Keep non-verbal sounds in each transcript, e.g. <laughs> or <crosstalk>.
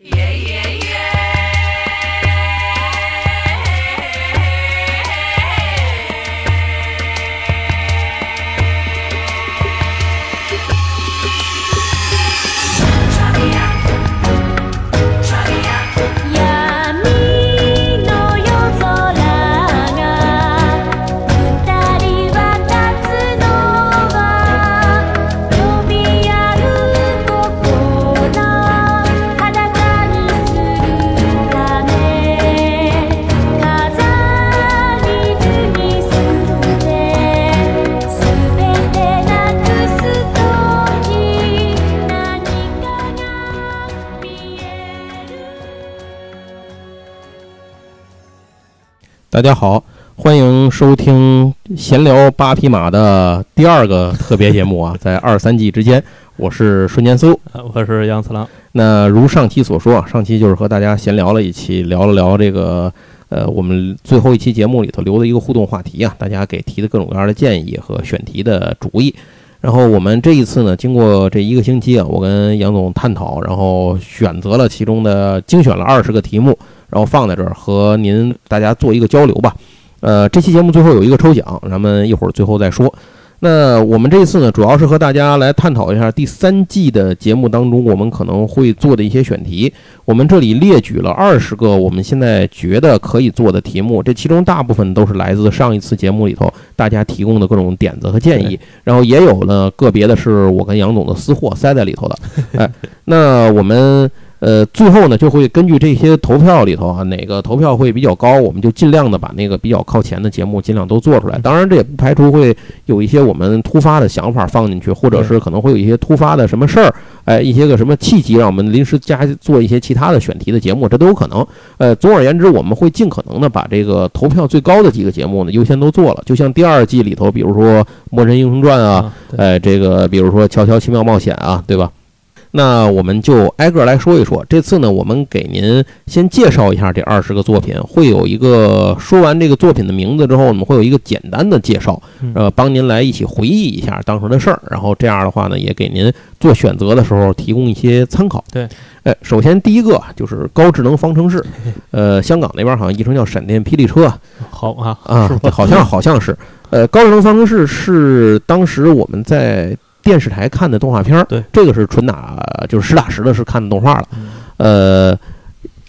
Yeah, yeah. 大家好，欢迎收听闲聊八匹马的第二个特别节目啊，<laughs> 在二三季之间，我是瞬间搜。呃我是杨次郎。那如上期所说啊，上期就是和大家闲聊了一期，聊了聊这个呃，我们最后一期节目里头留的一个互动话题啊，大家给提的各种各样的建议和选题的主意。然后我们这一次呢，经过这一个星期啊，我跟杨总探讨，然后选择了其中的精选了二十个题目，然后放在这儿和您大家做一个交流吧。呃，这期节目最后有一个抽奖，咱们一会儿最后再说。那我们这一次呢，主要是和大家来探讨一下第三季的节目当中我们可能会做的一些选题。我们这里列举了二十个我们现在觉得可以做的题目，这其中大部分都是来自上一次节目里头大家提供的各种点子和建议，<laughs> 然后也有呢个别的是我跟杨总的私货塞在里头的。哎，那我们。呃，最后呢，就会根据这些投票里头啊，哪个投票会比较高，我们就尽量的把那个比较靠前的节目尽量都做出来。当然，这也不排除会有一些我们突发的想法放进去，或者是可能会有一些突发的什么事儿，哎，一些个什么契机，让我们临时加做一些其他的选题的节目，这都有可能。呃，总而言之，我们会尽可能的把这个投票最高的几个节目呢优先都做了。就像第二季里头，比如说《魔神英雄传》啊，对哎，这个比如说《乔乔奇妙冒险》啊，对吧？那我们就挨个来说一说。这次呢，我们给您先介绍一下这二十个作品，会有一个说完这个作品的名字之后，我们会有一个简单的介绍，嗯呃，帮您来一起回忆一下当时的事儿。然后这样的话呢，也给您做选择的时候提供一些参考。对，哎，首先第一个就是高智能方程式，<laughs> 呃，香港那边好像译成叫闪电霹雳车，好啊啊好像好像是，呃，高智能方程式是当时我们在电视台看的动画片儿，对，这个是纯打就是实打实的是看的动画了，嗯。呃，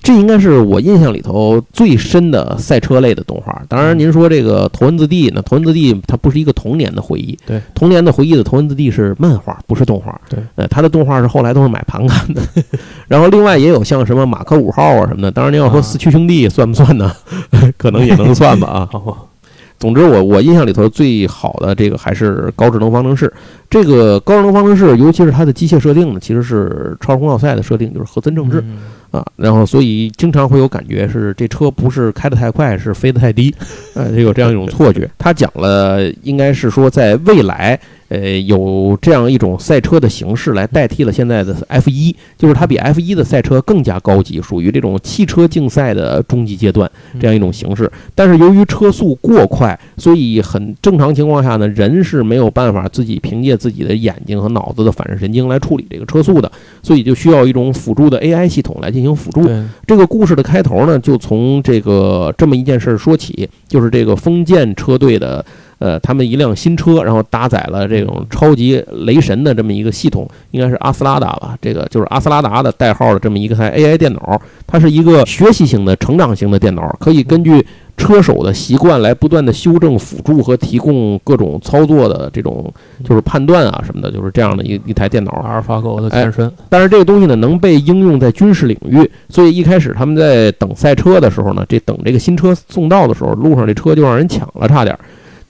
这应该是我印象里头最深的赛车类的动画。当然，您说这个《头文字 D》呢，《头文字 D》它不是一个童年的回忆，对，童年的回忆的《头文字 D》是漫画，不是动画，对，呃，它的动画是后来都是买盘看的。<laughs> 然后另外也有像什么马克五号啊什么的，当然您要说啊四驱兄弟算不算呢？<laughs> 可能也能算吧啊。<laughs> 总之我，我印象里头最好的这个还是高智能方程式。这个高智能方程式，尤其是它的机械设定呢，其实是超时空要塞的设定，就是和森政治啊。然后，所以经常会有感觉是这车不是开得太快，是飞得太低，呃，有这样一种错觉。他讲了，应该是说在未来，呃，有这样一种赛车的形式来代替了现在的 F 一，就是它比 F 一的赛车更加高级，属于这种汽车竞赛的终极阶段这样一种形式。但是由于车速过快，所以很正常情况下呢，人是没有办法自己凭借自己的眼睛和脑子的反射神经来处理这个车速的，所以就需要一种辅助的 AI 系统来进行辅助。这个故事的开头呢，就从这个这么一件事儿说起，就是这个封建车队的。呃，他们一辆新车，然后搭载了这种超级雷神的这么一个系统，应该是阿斯拉达吧？这个就是阿斯拉达的代号的这么一个台 AI 电脑，它是一个学习型的、成长型的电脑，可以根据车手的习惯来不断的修正、辅助和提供各种操作的这种就是判断啊什么的，就是这样的一一台电脑。阿尔法狗的前身，但是这个东西呢，能被应用在军事领域，所以一开始他们在等赛车的时候呢，这等这个新车送到的时候，路上这车就让人抢了，差点儿。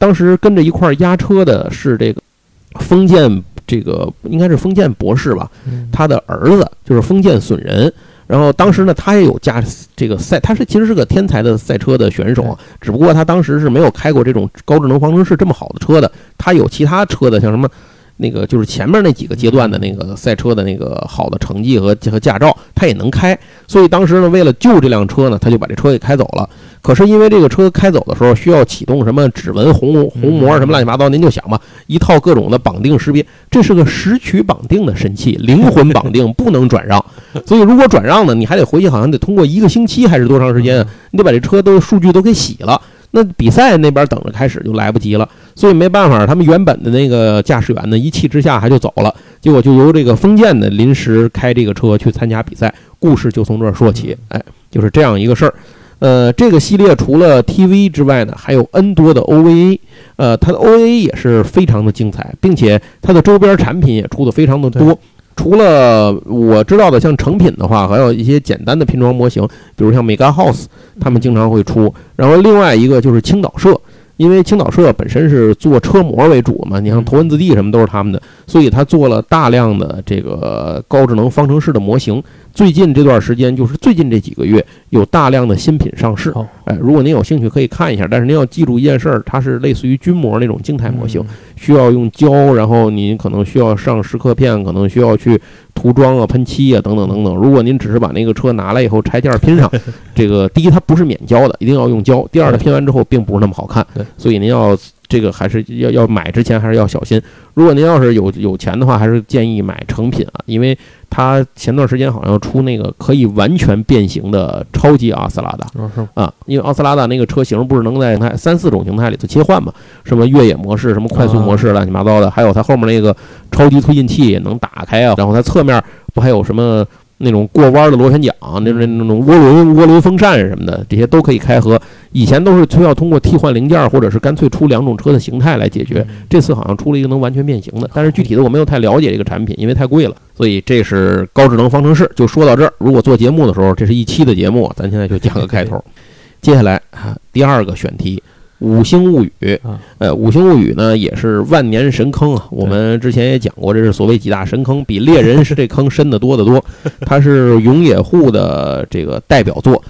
当时跟着一块儿压车的是这个封建，这个应该是封建博士吧，嗯他的儿子就是封建损人。然后当时呢，他也有驾这个赛，他是其实是个天才的赛车的选手啊，只不过他当时是没有开过这种高智能方程式这么好的车的，他有其他车的，像什么那个就是前面那几个阶段的那个赛车的那个好的成绩和和驾照，他也能开。所以当时呢，为了救这辆车呢，他就把这车给开走了。可是因为这个车开走的时候需要启动什么指纹虹虹膜什么乱七八糟，您就想吧，一套各种的绑定识别，这是个实取绑定的神器，灵魂绑定不能转让。所以如果转让呢，你还得回去，好像得通过一个星期还是多长时间？你得把这车都数据都给洗了。那比赛那边等着开始就来不及了，所以没办法，他们原本的那个驾驶员呢，一气之下还就走了。结果就由这个封建的临时开这个车去参加比赛，故事就从这儿说起。哎，就是这样一个事儿。呃，这个系列除了 TV 之外呢，还有 N 多的 OVA。呃，它的 OVA 也是非常的精彩，并且它的周边产品也出的非常的多。除了我知道的，像成品的话，还有一些简单的拼装模型，比如像 Mega House，他们经常会出。然后另外一个就是青岛社，因为青岛社本身是做车模为主嘛，你像头文字 D 什么都是他们的，所以他做了大量的这个高智能方程式的模型。最近这段时间，就是最近这几个月，有大量的新品上市。哎，如果您有兴趣，可以看一下。但是您要记住一件事儿，它是类似于军模那种静态模型，需要用胶，然后您可能需要上蚀刻片，可能需要去涂装啊、喷漆啊等等等等。如果您只是把那个车拿来以后拆件拼上，<laughs> 这个第一它不是免胶的，一定要用胶；第二它拼完之后并不是那么好看。所以您要这个还是要要买之前还是要小心。如果您要是有有钱的话，还是建议买成品啊，因为。它前段时间好像出那个可以完全变形的超级阿斯拉达啊，因为阿斯拉达那个车型不是能在三四种形态里头切换嘛，什么越野模式、什么快速模式、乱七八糟的，还有它后面那个超级推进器也能打开啊，然后它侧面不还有什么？那种过弯的螺旋桨，那那那种涡轮涡轮风扇什么的，这些都可以开合。以前都是需要通过替换零件，或者是干脆出两种车的形态来解决。这次好像出了一个能完全变形的，但是具体的我没有太了解这个产品，因为太贵了。所以这是高智能方程式，就说到这儿。如果做节目的时候，这是一期的节目，咱现在就讲个开头。接下来啊，第二个选题。五星物语，呃，五星物语呢也是万年神坑啊。我们之前也讲过，这是所谓几大神坑，比猎人是这坑深得多得多。<laughs> 它是永野户的这个代表作。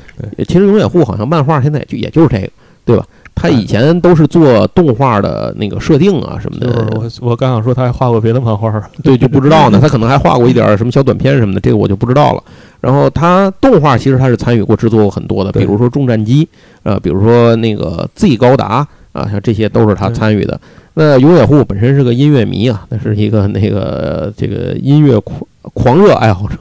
其实永野户好像漫画现在就也就是这个，对吧？他以前都是做动画的那个设定啊什么的。我我刚想说他还画过别的漫画，对，就不知道呢。他可能还画过一点什么小短片什么的，这个我就不知道了。然后他动画其实他是参与过制作过很多的，比如说《重战机》，呃，比如说那个 Z 高达啊，像这些都是他参与的。那永野户本身是个音乐迷啊，那是一个那个这个音乐狂狂热爱好者。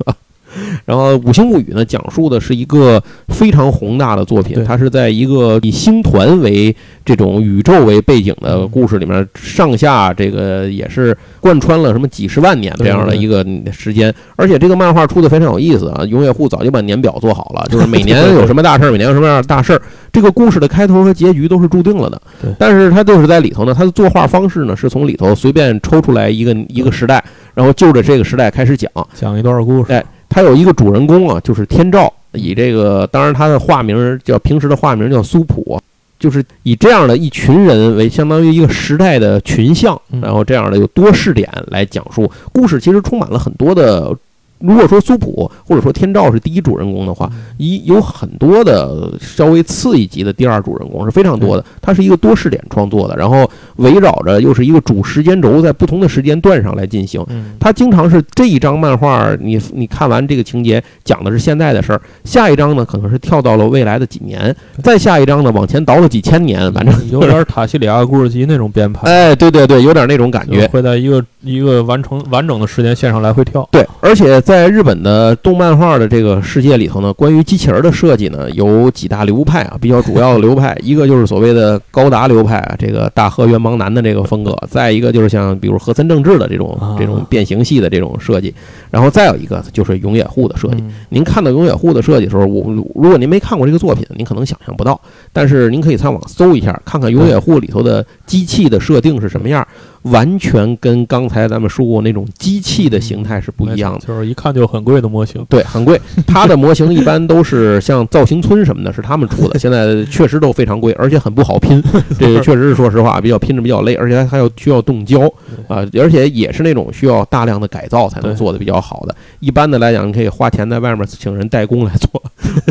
然后《五星物语》呢，讲述的是一个非常宏大的作品，它是在一个以星团为这种宇宙为背景的故事里面，上下这个也是贯穿了什么几十万年这样的一个时间。而且这个漫画出的非常有意思啊，永野户早就把年表做好了，就是每年有什么大事儿，每年有什么样的大事儿，这个故事的开头和结局都是注定了的。但是它就是在里头呢，它的作画方式呢，是从里头随便抽出来一个一个时代，然后就着这个时代开始讲，讲一段故事。哎。他有一个主人公啊，就是天照，以这个当然他的化名叫平时的化名叫苏普，就是以这样的一群人为相当于一个时代的群像，然后这样的有多视点来讲述故事，其实充满了很多的。如果说苏普或者说天照是第一主人公的话，一有很多的稍微次一级的第二主人公是非常多的。它是一个多视点创作的，然后围绕着又是一个主时间轴在不同的时间段上来进行。它经常是这一张漫画，你你看完这个情节讲的是现在的事儿，下一章呢可能是跳到了未来的几年，再下一章呢往前倒了几千年，反正有点塔西里亚故事集那种编排。哎，对对对，有点那种感觉，会在一个一个完成完整的时间线上来回跳。对，而且在在日本的动漫画的这个世界里头呢，关于机器人的设计呢，有几大流派啊，比较主要的流派，一个就是所谓的高达流派，这个大和元邦男的这个风格；再一个就是像比如和森正治的这种这种变形系的这种设计，然后再有一个就是永野户的设计。您看到永野户的设计的时候，我如果您没看过这个作品，您可能想象不到，但是您可以上网搜一下，看看永野户里头的机器的设定是什么样。完全跟刚才咱们说过那种机器的形态是不一样的，就是一看就很贵的模型。对，很贵。<laughs> 它的模型一般都是像造型村什么的，是他们出的。<laughs> 现在确实都非常贵，而且很不好拼。<laughs> 这个确实是说实话，比较拼着比较累，而且还要需要冻胶啊，而且也是那种需要大量的改造才能做的比较好的。一般的来讲，你可以花钱在外面请人代工来做。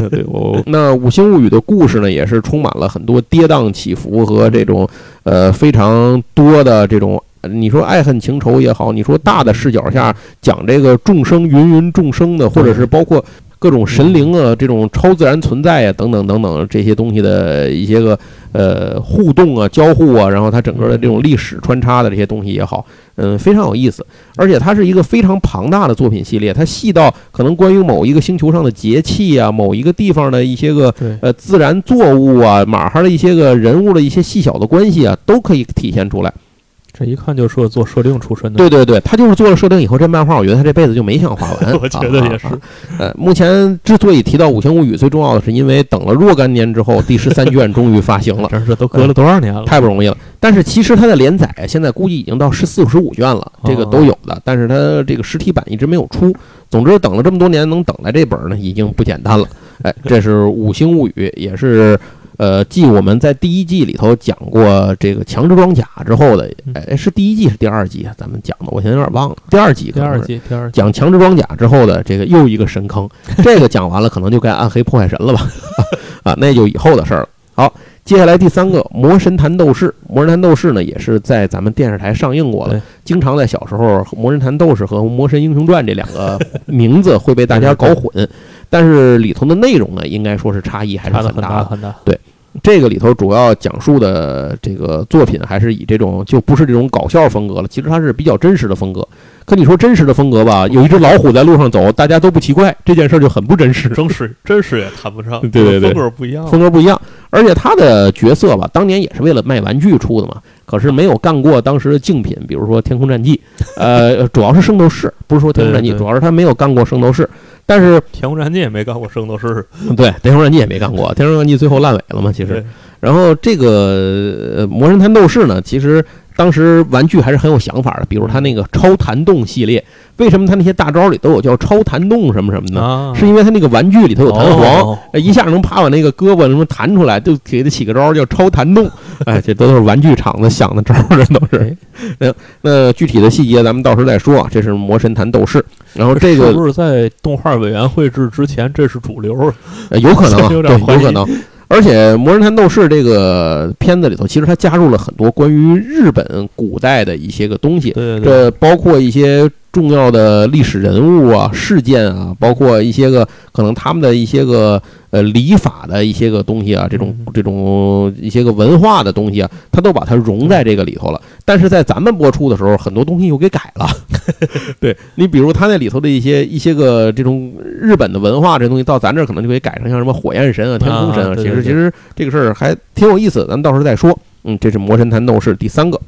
对，我那《五星物语》的故事呢，也是充满了很多跌宕起伏和这种呃非常多的这种。你说爱恨情仇也好，你说大的视角下讲这个众生芸芸众生的，或者是包括各种神灵啊、这种超自然存在啊等等等等这些东西的一些个呃互动啊、交互啊，然后它整个的这种历史穿插的这些东西也好，嗯，非常有意思。而且它是一个非常庞大的作品系列，它细到可能关于某一个星球上的节气啊、某一个地方的一些个，呃自然作物啊、马哈的一些个人物的一些细小的关系啊，都可以体现出来。这一看就是个做设定出身的。对对对，他就是做了设定以后，这漫画我觉得他这辈子就没想画完。<laughs> 我觉得也是啊啊啊呃，目前之所以提到《五行物语》，最重要的是因为等了若干年之后，第十三卷终于发行了。<laughs> 真是都隔了多少年了？太不容易了。但是其实它的连载现在估计已经到十四、十五卷了，这个都有的。但是它这个实体版一直没有出。总之，等了这么多年，能等来这本呢，已经不简单了。哎，这是《五星物语》，也是呃，继我们在第一季里头讲过这个强制装甲之后的，哎，是第一季是第二季啊？咱们讲的，我现在有点忘了。第二季，第二。季，第二季讲强制装甲之后的这个又一个神坑，这个讲完了，可能就该暗黑破坏神了吧？<laughs> 啊，那就以后的事儿了。好，接下来第三个《魔神坛斗士》，《魔神坛斗士》呢也是在咱们电视台上映过了，经常在小时候《魔神坛斗士》和《魔神英雄传》这两个名字会被大家搞混，但是里头的内容呢，应该说是差异还是很很大的。大很大。这个里头主要讲述的这个作品还是以这种就不是这种搞笑风格了，其实它是比较真实的风格。可你说真实的风格吧，有一只老虎在路上走，大家都不奇怪，这件事儿就很不真实。真实真实也谈不上，<laughs> 对对对风格不一样。风格不一样，而且他的角色吧，当年也是为了卖玩具出的嘛，可是没有干过当时的竞品，比如说《天空战记》，<laughs> 呃，主要是《圣斗士》，不是说《天空战记》，主要是他没有干过《圣斗士》，但是天空战记也没干过圣斗士，<laughs> 对《天空战记》也没干过，《天空战记》最后烂尾了嘛，其实。然后这个呃《魔神坛斗士》呢，其实当时玩具还是很有想法的，比如他那个超弹动系列，为什么他那些大招里都有叫超弹动什么什么的？啊，是因为他那个玩具里头有弹簧，一下能啪把那个胳膊什么弹出来，就给他起个招叫超弹动。<laughs> 哎，这都是玩具厂子想的招，这都是。那那具体的细节咱们到时候再说啊。这是魔神坛斗士，然后这个是不是在动画委员会制之前，这是主流？呃有可能啊，<laughs> 对，有可能。而且《魔人坛斗士》这个片子里头，其实它加入了很多关于日本古代的一些个东西，对对对，这包括一些重要的历史人物啊、事件啊，包括一些个可能他们的一些个呃礼法的一些个东西啊，这种嗯这种一些个文化的东西啊，他都把它融在这个里头了。但是在咱们播出的时候，很多东西又给改了。<laughs> 对你比如他那里头的一些一些个这种日本的文化这东西，到咱这儿可能就给改成像什么火焰神啊、天空神啊其实其实这个事儿还挺有意思的，咱们到时候再说。嗯，这是魔神坛斗士第三个。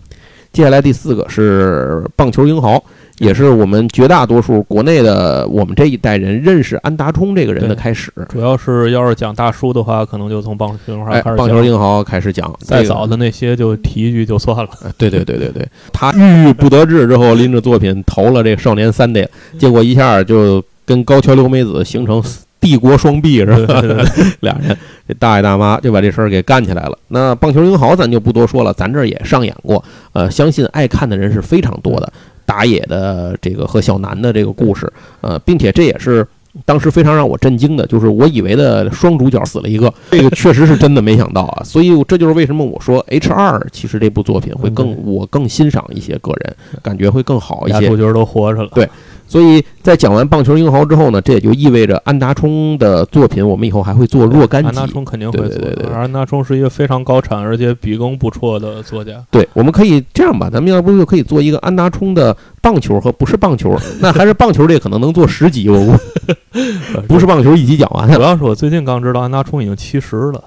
接下来第四个是棒球英豪，也是我们绝大多数国内的我们这一代人认识安达充这个人的开始。主要是要是讲大叔的话，可能就从棒球英豪哎开，始讲。棒球英豪开始讲，再早的那些就提一句就算了。哎对对对对对，他郁郁不得志之后，拎着作品投了这个少年三 D，结果一下就跟高桥留美子形成帝国双臂是吧？<laughs> 俩人这大爷大妈就把这事儿给干起来了。那棒球英豪咱就不多说了，咱这儿也上演过，呃，相信爱看的人是非常多的。打野的这个和小南的这个故事，呃，并且这也是当时非常让我震惊的，就是我以为的双主角死了一个，这个确实是真的没想到啊。所以这就是为什么我说 H 二其实这部作品会更嗯我更欣赏一些，个人感觉会更好一些俩主。角都活着了。对所以在讲完棒球英豪之后呢，这也就意味着安达充的作品，我们以后还会做若干集。安达充肯定会做对对对安达充是一个非常高产而且笔耕不辍的作家。对，我们可以这样吧，咱们要不就可以做一个安达充的棒球和不是棒球，<laughs> 那还是棒球这可能能做十集，我估 <laughs> 不是棒球一集讲完 <laughs> 主要是我最近刚知道安达充已经七十了，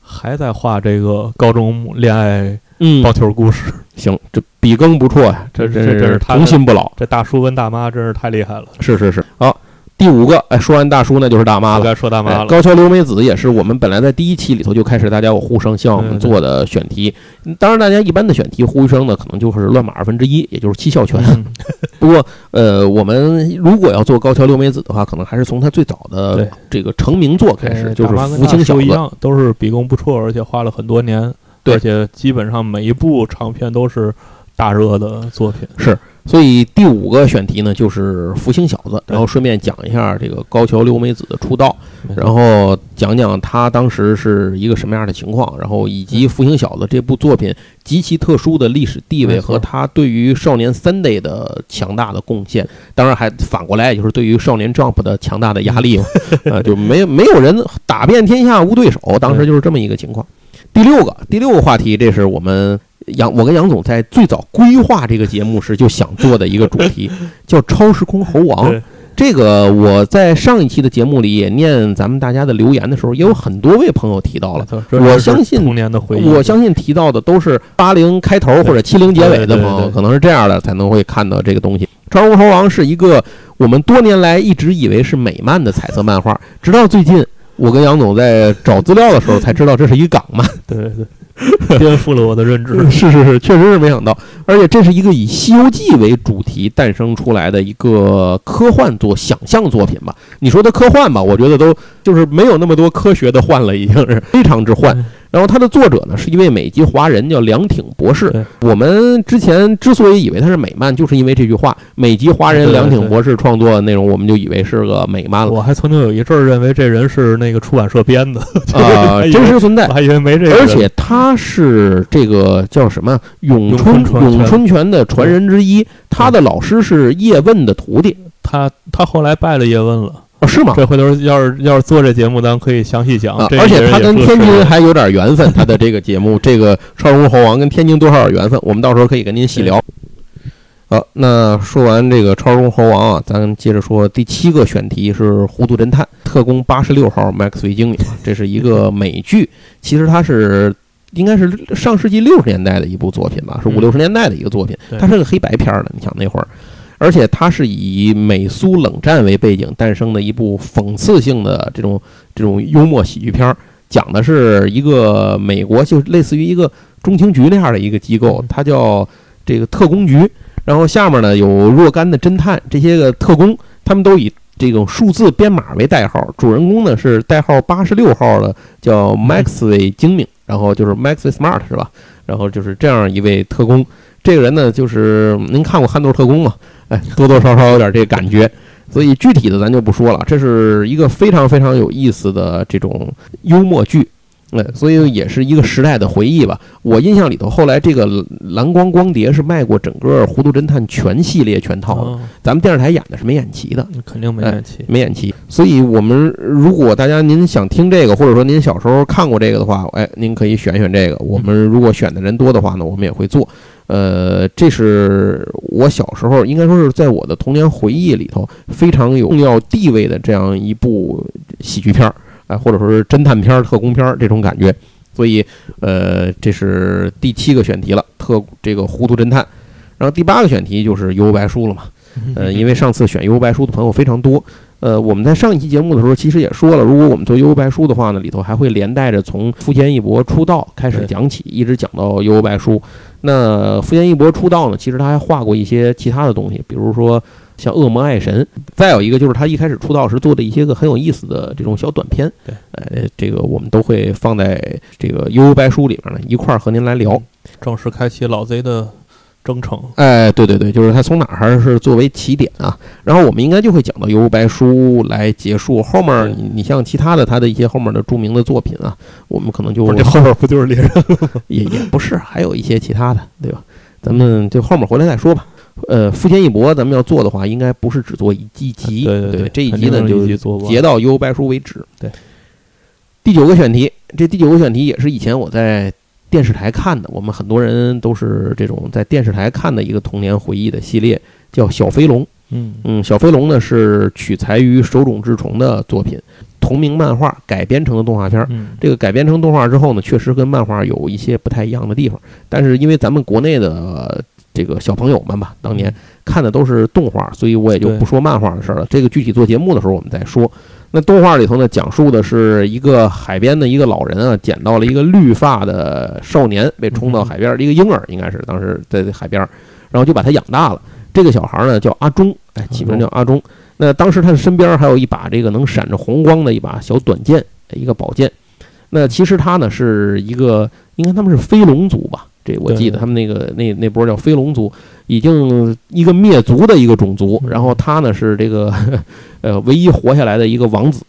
还在画这个高中恋爱嗯棒球故事。行，这笔耕不辍呀，这真这这是童心不老。这大叔跟大妈真是太厉害了。是是是，好，第五个，哎，说完大叔那就是大妈了。该说大妈了。哎高桥留美子也是我们本来在第一期里头就开始大家有呼声，希望我们做的选题。嗯当然，大家一般的选题呼声呢，可能就是乱码二分之一，也就是七笑拳。嗯不过，呃，我们如果要做高桥留美子的话，可能还是从他最早的这个成名作开始，哎就是福清小子。一样，都是笔耕不辍，而且画了很多年，对。而且基本上每一部长片都是大热的作品。是。所以第五个选题呢，就是福星小子，然后顺便讲一下这个高桥留美子的出道，然后讲讲他当时是一个什么样的情况，然后以及福星小子这部作品极其特殊的历史地位和他对于少年 Sunday 的强大的贡献，当然还反过来也就是对于少年 Jump 的强大的压力嘛，呃，就没没有人打遍天下无对手，当时就是这么一个情况。第六个，第六个话题，这是我们杨我跟杨总在最早规划这个节目时就想做的一个主题，叫超时空猴王。这个我在上一期的节目里也念咱们大家的留言的时候，也有很多位朋友提到了。我相信童年的回忆。我相信提到的都是八零开头或者七零结尾的朋友，可能是这样的才能会看到这个东西。超时空猴王是一个我们多年来一直以为是美漫的彩色漫画，直到最近我跟杨总在找资料的时候才知道这是一港漫。对 <laughs> 对对，<laughs> 颠覆了我的认知。<laughs> 是是是，确实是没想到，而且这是一个以《西游记》为主题诞生出来的一个科幻作、想象作品吧。你说的科幻吧，我觉得都就是没有那么多科学的幻了，已经是非常之幻嗯。然后它的作者呢是一位美籍华人，叫梁挺博士。我们之前之所以以为他是美漫，就是因为这句话“美籍华人梁挺博士创作的内容”，我们就以为是个美漫了我还曾经有一阵儿认为这人是那个出版社编的，<laughs> 啊，<laughs> 真实存在我。还以为没这个。而且他是这个叫什么咏春咏春拳的传人之一，他的老师是叶问的徒弟，他他后来拜了叶问了。哦，是吗？这回头要是要是做这节目，咱可以详细讲。啊，而且他跟天津还有点缘分，他的这个节目，这个《超时空猴王》跟天津多少有缘分，我们到时候可以跟您细聊。好，那说完这个《超时空猴王》啊，咱接着说第七个选题是《糊涂侦探特工八十六号麦克斯韦精灵》，这是一个美剧，其实它是应该是上世纪六十年代的一部作品吧，是五嗯六十年代的一个作品，对它是个黑白片儿的，你想那会儿。而且它是以美苏冷战为背景诞生的一部讽刺性的这种这种幽默喜剧片儿，讲的是一个美国就类似于一个中情局那样的一个机构嗯，它叫这个特工局，然后下面呢有若干的侦探，这些个特工他们都以这种数字编码为代号，主人公呢是代号八十六号的叫 Maxway 精明，然后就是 Maxway Smart 是吧？然后就是这样一位特工，这个人呢就是您看过《憨豆特工》吗？哎，多多少少有点这感觉。所以具体的咱就不说了，这是一个非常非常有意思的这种幽默剧，哎，所以也是一个时代的回忆吧。我印象里头，后来这个蓝光光碟是卖过整个《糊涂侦探》全系列全套的，嗯咱们电视台演的是没演齐的，肯定没哎问题。没演齐。所以我们如果大家您想听这个，或者说您小时候看过这个的话，哎，您可以选选这个。我们如果选的人多的话呢，我们也会做。呃，这是我小时候应该说是在我的童年回忆里头非常有重要地位的这样一部喜剧片儿，哎、或者说是侦探片儿、特工片儿这种感觉。所以，呃，这是第七个选题了，特这个糊涂侦探。然后第八个选题就是《幽游白书》了嘛。<laughs> 呃，因为上次选《幽白书》的朋友非常多，呃，我们在上一期节目的时候其实也说了，如果我们做《幽游白书》的话呢，里头还会连带着从富坚义博出道开始讲起，一直讲到《幽白书》。那富坚义博出道呢，其实他还画过一些其他的东西，比如说像《恶魔爱神》，再有一个就是他一开始出道时做的一些个很有意思的这种小短片。对，呃，这个我们都会放在这个《悠悠白书》里面呢，一块儿和您来聊。正式开启老贼的征程。哎，对对对，就是他从哪儿还是作为起点啊，然后我们应该就会讲到《幽游白书》来结束，后面你你像其他的他的一些后面的著名的作品啊，我们可能就是这后面不就是猎人？也也不是，还有一些其他的，对吧？咱们就后面回来再说吧。呃，富坚义博咱们要做的话，应该不是只做一一集，对对对这一集呢就截到《幽游白书》为止。对，第九个选题，这第九个选题也是以前我在电视台看的，我们很多人都是这种在电视台看的一个童年回忆的系列，叫《小飞龙》。嗯嗯，小飞龙呢是取材于手冢治虫的作品，同名漫画改编成的动画片儿。嗯，这个改编成动画之后呢，确实跟漫画有一些不太一样的地方。但是因为咱们国内的呃这个小朋友们吧，当年看的都是动画，所以我也就不说漫画的事儿了。这个具体做节目的时候我们再说。那动画里头呢，讲述的是一个海边的一个老人啊，捡到了一个绿发的少年，被冲到海边儿，一个婴儿应该是当时在海边，然后就把他养大了。这个小孩呢叫阿忠，哎，起名叫阿忠。那当时他的身边还有一把这个能闪着红光的一把小短剑，一个宝剑。那其实他呢是一个，应该他们是飞龙族吧？这我记得他们那个那那波叫飞龙族，已经一个灭族的一个种族，然后他呢是这个 <laughs> 呃唯一活下来的一个王子。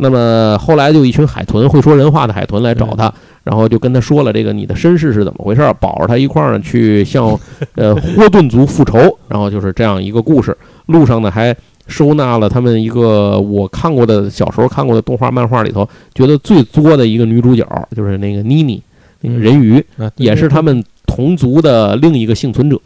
那么后来就一群海豚会说人话的海豚来找他，然后就跟他说了这个你的身世是怎么回事儿，保着他一块儿呢去向呃霍顿族复仇，然后就是这样一个故事。路上呢还收纳了他们一个我看过的小时候看过的动画漫画里头觉得最作的一个女主角，就是那个妮妮，那个人鱼，啊也是他们同族的另一个幸存者。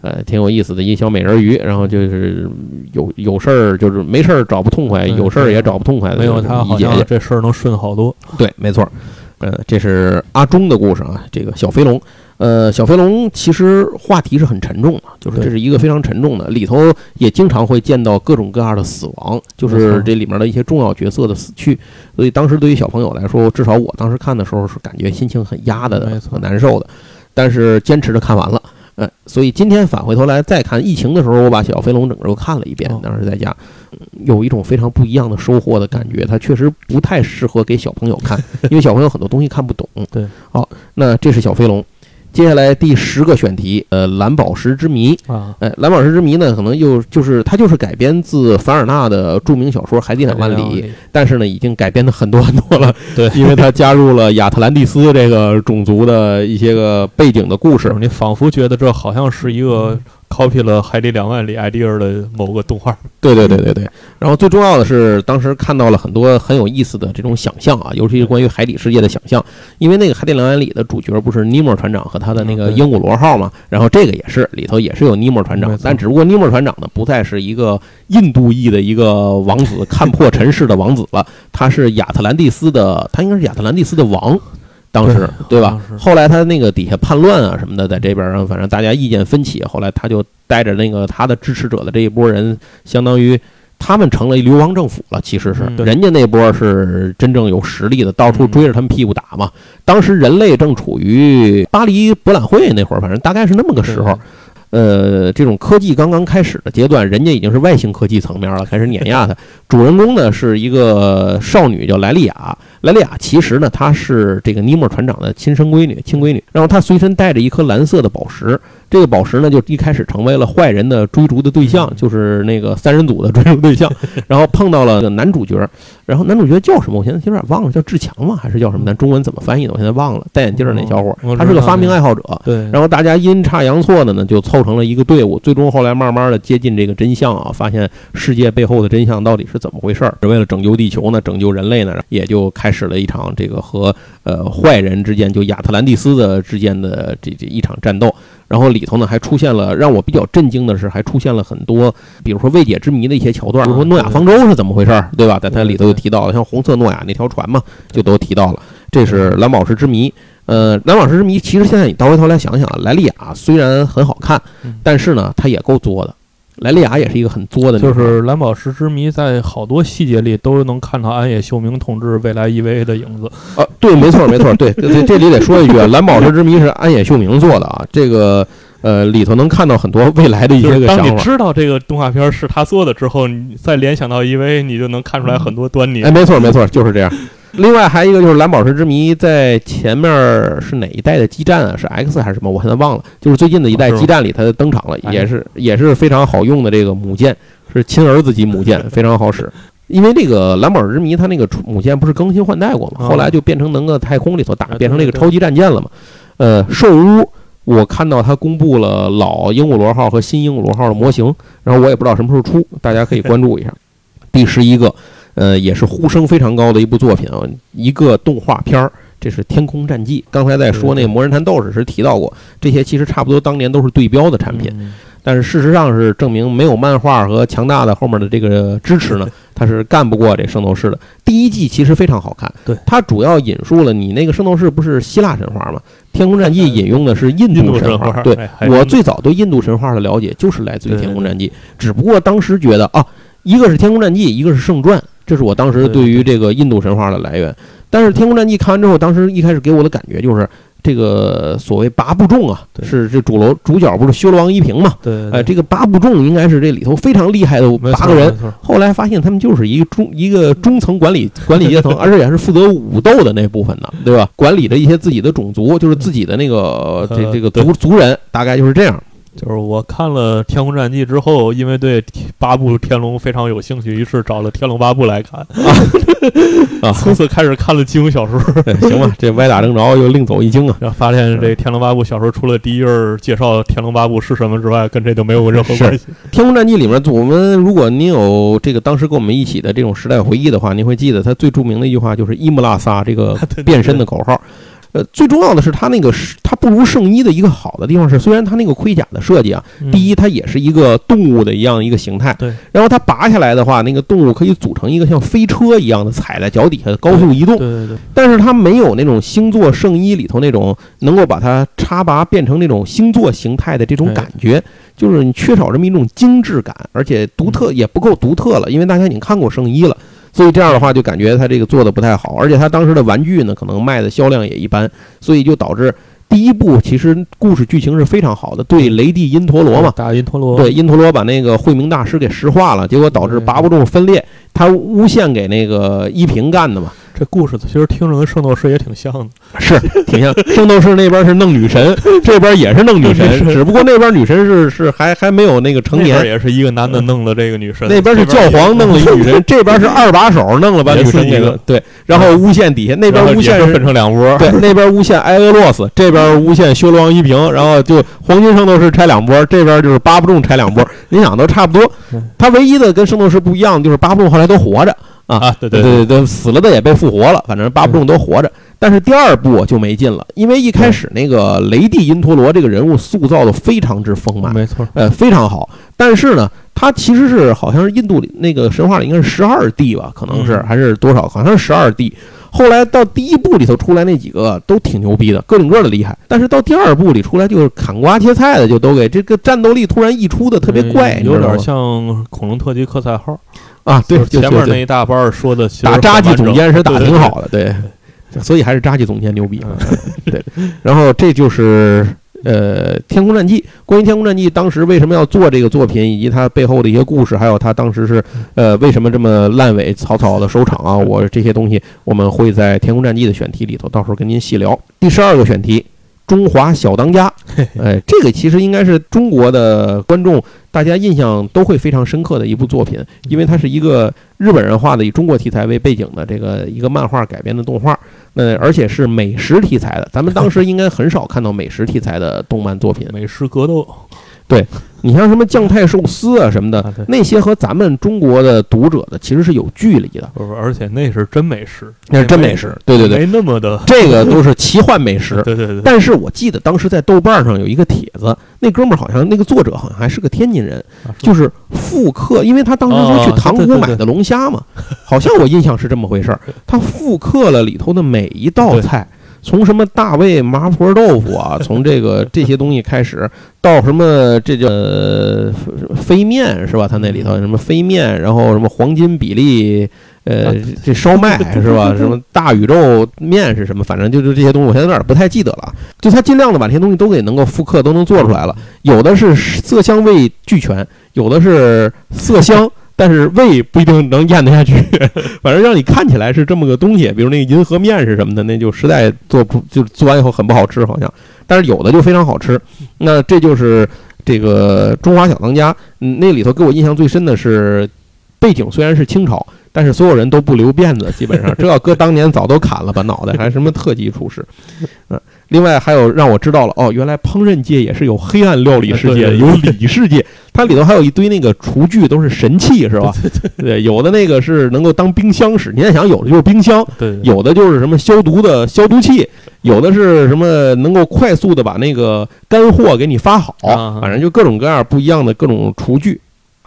呃，挺有意思的一小美人鱼，然后就是有有事儿就是没事儿找不痛快，有事儿也找不痛快的没有他好。像这事儿能顺好多。对，没错儿。呃，这是阿忠的故事啊，这个小飞龙。呃，小飞龙其实话题是很沉重的，就是这是一个非常沉重的，里头也经常会见到各种各样的死亡，就是这里面的一些重要角色的死去。所以当时对于小朋友来说，至少我当时看的时候是感觉心情很压的很难受的，但是坚持着看完了。呃，所以今天返回头来再看疫情的时候，我把小飞龙整个又看了一遍哦，当时在家，嗯有一种非常不一样的收获的感觉。它确实不太适合给小朋友看，<laughs> 因为小朋友很多东西看不懂。对，好，那这是小飞龙。接下来第十个选题，呃，蓝宝石之谜。啊，哎，蓝宝石之谜呢，可能又就是它就是改编自凡尔纳的著名小说《海底两万里》，但是呢，已经改编的很多很多了。对因为它加入了亚特兰蒂斯这个种族的一些个背景的故事是。你仿佛觉得这好像是一个 copy 了《海底两万里》idea 的某个动画。对对对对对。然后最重要的是，当时看到了很多很有意思的这种想象啊，尤其是关于海底世界的想象。因为那个《海底两万里》的主角不是尼莫船长和他的那个鹦鹉螺号嘛，然后这个也是里头也是有尼莫船长但只不过尼莫船长呢不再是一个印度裔的一个王子，看破尘世的王子了，他是亚特兰蒂斯的，他应该是亚特兰蒂斯的王。当时对吧后来他那个底下叛乱啊什么的，在这边儿，反正大家意见分歧，后来他就带着那个他的支持者的这一波人，相当于他们成了流亡政府了。其实是嗯人家那波是真正有实力的，到处追着他们屁股打嘛。当时人类正处于巴黎博览会那会儿，反正大概是那么个时候。呃，这种科技刚刚开始的阶段，人家已经是外星科技层面了，开始碾压他。<laughs> 主人公呢是一个少女，叫莱利亚。莱利亚其实呢，她是这个尼莫船长的亲生闺女、亲闺女。然后她随身带着一颗蓝色的宝石，这个宝石呢，就一开始成为了坏人的追逐的对象，就是那个三人组的追逐对象。<laughs> 然后碰到了个男主角，然后男主角叫什么？我现在有点忘了，叫志强吗？还是叫什么？咱中文怎么翻译的？我现在忘了。戴眼镜儿那小伙他是个发明爱好者。对，然后大家阴差阳错的呢，就凑成了一个队伍，最终后来慢慢的接近这个真相啊，发现世界背后的真相到底是怎么回事儿。为了拯救地球呢，拯救人类呢，也就开始了一场这个和呃坏人之间，就亚特兰蒂斯的之间的这这一场战斗。然后里头呢还出现了让我比较震惊的是，还出现了很多，比如说未解之谜的一些桥段，比如说诺亚方舟是怎么回事儿，对吧？在它里头就提到了，像红色诺亚那条船嘛，就都提到了。这是蓝宝石之谜。呃，蓝宝石之谜其实现在你倒回头来想想啊，莱利亚虽然很好看嗯，但是呢，它也够作的。莱利亚也是一个很作的，就是蓝宝石之谜，在好多细节里都能看到安野秀明同志未来 EVA 的影子。啊，对，没错，没错，对，这，这里得说一句啊，蓝宝石之谜是安野秀明做的啊，这个呃里头能看到很多未来的一些个想法。知道这个动画片是他做的之后，你再联想到 EVA，你就能看出来很多端倪。哎，没错，没错，就是这样。另外还有一个就是蓝宝石之谜在前面是哪一代的基站啊？是 X 还是什么？我现在忘了。就是最近的一代基站里，它登场了，哎也是也是非常好用的这个母舰，是亲儿子级母舰，<laughs> 非常好使。因为这个蓝宝石之谜，它那个母舰不是更新换代过嘛，哦后来就变成能够太空里头打哎，变成那个超级战舰了嘛。呃，兽屋，我看到它公布了老鹦鹉螺号和新鹦鹉螺号的模型，然后我也不知道什么时候出，大家可以关注一下。第十一个，呃，也是呼声非常高的一部作品啊，一个动画片儿。这是《天空战记》。刚才在说那个《魔人弹斗士》时提到过，这些其实差不多当年都是对标的产品，嗯但是事实上是证明没有漫画和强大的后面的这个支持呢，它是干不过这圣斗士的。第一季其实非常好看，对它主要引述了你那个圣斗士不是希腊神话吗？《天空战记》引用的是印印度神话，对。我最早对印度神话的了解就是来自于《天空战记》，只不过当时觉得啊，一个是《天空战记》，一个是《圣传》，这是我当时对对于这个印度神话的来源。但是《天空战记》看完之后，当时一开始给我的感觉就是，这个所谓八部众啊，是这主楼主角不是修罗王一平嘛？对，哎，这个八部众应该是这里头非常厉害的八个人。后来发现他们就是一个中一个中层管理管理阶层，而且也是负责武斗的那部分的，对吧？管理着一些自己的种族，就是自己的那个 <laughs> 这呃这个对族族人，大概就是这样。就是我看了《天空战记》之后，因为对八部天龙非常有兴趣，于是找了《天龙八部》来看，啊，<laughs> 从此开始看了金庸小说，对 <laughs> 行吧，这歪打正着又另走一经啊。然后发现这《天龙八部》小说除了第一页儿介绍《天龙八部》是什么之外，跟这就没有任何关系。《天空战记》里面，我们如果您有这个当时跟我们一起的这种时代回忆的话，您会记得他最著名的一句话就是“伊木拉萨”这个 <laughs> 变身的口号。呃，最重要的是它那个是他不如圣衣的一个好的地方是，虽然它那个盔甲的设计啊，第一，它也是一个动物的一样一个形态，对，然后它拔下来的话，那个动物可以组成一个像飞车一样的踩在脚底下的高速移动对，对对，但是它没有那种星座圣衣里头那种能够把它插拔变成那种星座形态的这种哎感觉，就是你缺少这么一种精致感，而且独特也不够独特了，因为大家已经看过圣衣了。所以这样的话，就感觉他这个做的不太好，而且他当时的玩具呢，可能卖的销量也一般，所以就导致第一部其实故事剧情是非常好的，对雷帝因陀罗嘛，打因陀罗，对，因陀罗把那个慧明大师给石化了，结果导致对拔不动分裂，他诬陷给那个依萍干的嘛，这故事其实听着跟圣斗士也挺像的。<laughs> 是挺像。圣斗士那边是弄女神，这边也是弄女神，<laughs> 只不过那边女神是是还还没有那个成年，也是一个男的弄了这个女神，那边是教皇弄了一女神，<laughs> 这边是二把手弄了把女神一个对，然后诬陷底下那边诬陷是分成两波，对，那边诬陷埃俄洛斯，这边诬陷修罗王一平，然后就黄金圣斗士拆两波，这边就是巴布仲拆两波，你想都差不多嗯。他唯一的跟圣斗士不一样，就是巴布仲后来都活着啊，啊，对对对，对对，死了的也被复活了，反正八部众都活着。但是第二部就没劲了，因为一开始那个雷帝因陀罗这个人物塑造的非常之丰满，没错，呃，非常好。但是呢，他其实是好像是印度里那个神话里应该是十二帝吧，可能是、嗯还是多少，好像是十二帝。后来到第一部里头出来那几个都挺牛逼的，个顶个的厉害。但是到第二部里出来就是砍瓜切菜的，就都给这个战斗力突然溢出的特别怪，有点？像恐龙特级科赛号，啊，对，前面那一大半儿说的打扎基总监是打挺好的，对，所以还是扎基总监牛逼。<laughs> 对，然后这就是呃《天空战记》。关于《天空战记》当时为什么要做这个作品，以及它背后的一些故事，还有它当时是呃为什么这么烂尾、草草的收场啊，我这些东西我们会在《天空战记》的选题里头到时候跟您细聊。第十二个选题。中华小当家，<laughs> 哎，这个其实应该是中国的观众大家印象都会非常深刻的一部作品，因为它是一个日本人画的以中国题材为背景的这个一个漫画改编的动画，那而且是美食题材的。咱们当时应该很少看到美食题材的动漫作品。美食格斗，你像什么酱太寿司啊什么的啊，那些和咱们中国的读者的其实是有距离的，不是，而且那是真美食，那是真美食。对对对，没那么的，<laughs> 这个都是奇幻美食。对对对，但是我记得当时在豆瓣上有一个帖子，那哥们儿好像那个作者好像还是个天津人，啊就是复刻，因为他当时说去哦塘对对对沽买的龙虾嘛，好像我印象是这么回事儿。<laughs> 他复刻了里头的每一道菜，从什么大卫麻婆豆腐啊，从这个 <laughs> 这些东西开始，到什么这个飞面是吧？他那里头什么飞面，然后什么黄金比例。呃啊，这烧麦 <laughs> 是吧？什么大宇宙面是什么？反正就是这些东西，我现在有点不太记得了。就他尽量的把这些东西都给能够复刻，都能做出来了。有的是色香味俱全，有的是色香，但是胃不一定能咽得下去。<laughs> 反正让你看起来是这么个东西，比如那个银河面是什么的，那就实在做不就做完以后很不好吃，好像。但是有的就非常好吃。那这就是这个中华小当家。那里头给我印象最深的是背景虽然是清朝。但是所有人都不留辫子，基本上这要搁当年早都砍了把脑袋，还什么特级厨师，嗯，另外还有让我知道了哦，原来烹饪界也是有黑暗料理世界，对对有礼世界，它里头还有一堆那个厨具都是神器是吧？<laughs> 对，有的那个是能够当冰箱使，你在想有的就是冰箱，对对，有的就是什么消毒的消毒器，有的是什么能够快速的把那个干货给你发好，啊反正就各种各样不一样的各种厨具。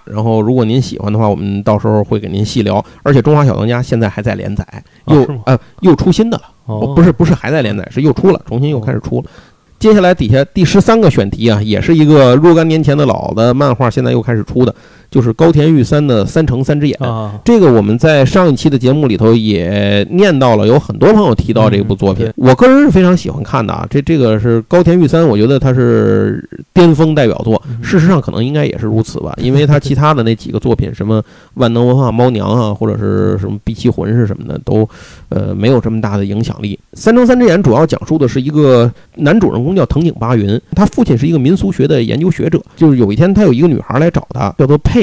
然后，如果您喜欢的话，我们到时候会给您细聊。而且，《中华小当家》现在还在连载，又、啊呃又出新的了。哦不是不是还在连载，是又出了，重新又开始出了。接下来底下第十三个选题啊，也是一个若干年前的老的漫画，现在又开始出的，就是高田玉三的《三城三只眼》。啊，这个我们在上一期的节目里头也念到了，有很多朋友提到这部作品，嗯我个人是非常喜欢看的啊。这这个是高田玉三，我觉得他是巅峰代表作。嗯事实上，可能应该也是如此吧，因为他其他的那几个作品，什么万能文化猫娘啊，或者是什么碧奇魂是什么的，都呃没有这么大的影响力。三城三只眼主要讲述的是一个男主人公叫藤井八云，他父亲是一个民俗学的研究学者，就是有一天他有一个女孩来找他，叫做佩。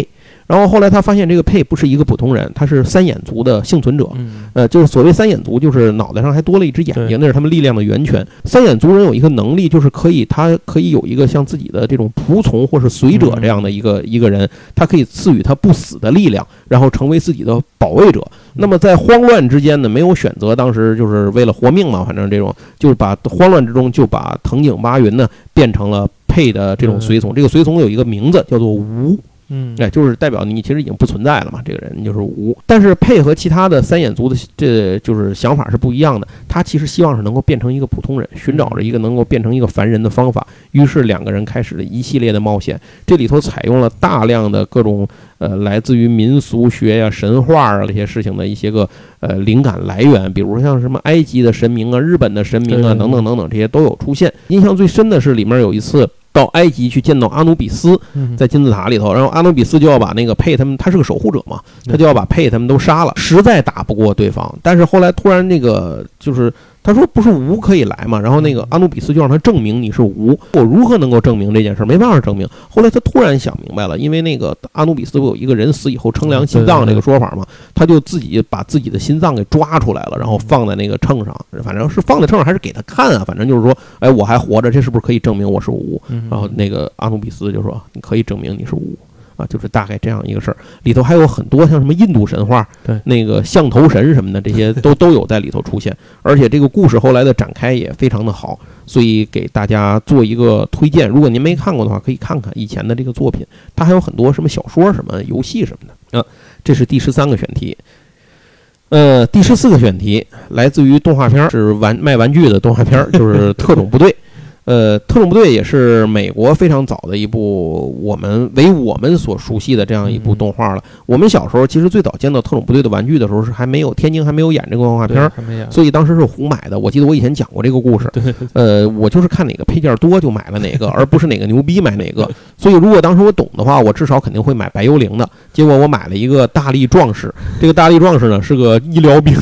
然后后来他发现这个佩不是一个普通人，他是三眼族的幸存者。嗯呃，就是所谓三眼族，就是脑袋上还多了一只眼睛，那是他们力量的源泉。三眼族人有一个能力，就是可以，他可以有一个像自己的这种仆从或是随者这样的一个、一个人，他可以赐予他不死的力量，然后成为自己的保卫者。那么在慌乱之间呢，没有选择，当时就是为了活命嘛，反正这种就是把慌乱之中就把藤井八云呢变成了佩的这种随从。这个随从有一个名字叫做吴。嗯，哎，就是代表你其实已经不存在了嘛，这个人就是无。但是配合其他的三眼族的这就是想法是不一样的，他其实希望是能够变成一个普通人，寻找着一个能够变成一个凡人的方法。于是两个人开始了一系列的冒险，这里头采用了大量的各种呃来自于民俗学呀、神话啊这些事情的一些个呃灵感来源，比如像什么埃及的神明啊、日本的神明啊等等等等，这些都有出现。印象最深的是里面有一次。到埃及去见到阿努比斯，嗯在金字塔里头，然后阿努比斯就要把那个佩他们，他是个守护者嘛，他就要把佩他们都杀了，实在打不过对方。但是后来突然那个就是他说不是无可以来嘛，然后那个阿努比斯就让他证明你是无，我如何能够证明这件事？没办法证明。后来他突然想明白了，因为那个阿努比斯不有一个人死以后称量心脏这个说法嘛，他就自己把自己的心脏给抓出来了，然后放在那个秤上，反正是放在秤上还是给他看啊，反正就是说，哎，我还活着，这是不是可以证明我是无？嗯然后那个阿努比斯就说：“你可以证明你是无啊，就是大概这样一个事儿。里头还有很多像什么印度神话，对那个象头神什么的，这些都 <laughs> 都有在里头出现。而且这个故事后来的展开也非常的好，所以给大家做一个推荐。如果您没看过的话，可以看看以前的这个作品，它还有很多什么小说、什么游戏什么的啊。这是第十三个选题。”呃，第十四个选题来自于动画片儿，是玩卖玩具的动画片儿，就是《特种部队》。<laughs> 呃，特种部队也是美国非常早的一部我们为我们所熟悉的这样一部动画了。我们小时候其实最早见到特种部队的玩具的时候是还没有天津还没有演这个动画片所以当时是胡买的。我记得我以前讲过这个故事。对，呃，我就是看哪个配件多就买了哪个，而不是哪个牛逼买哪个。所以如果当时我懂的话，我至少肯定会买白幽灵的。结果我买了一个大力壮士，这个大力壮士呢是个医疗兵。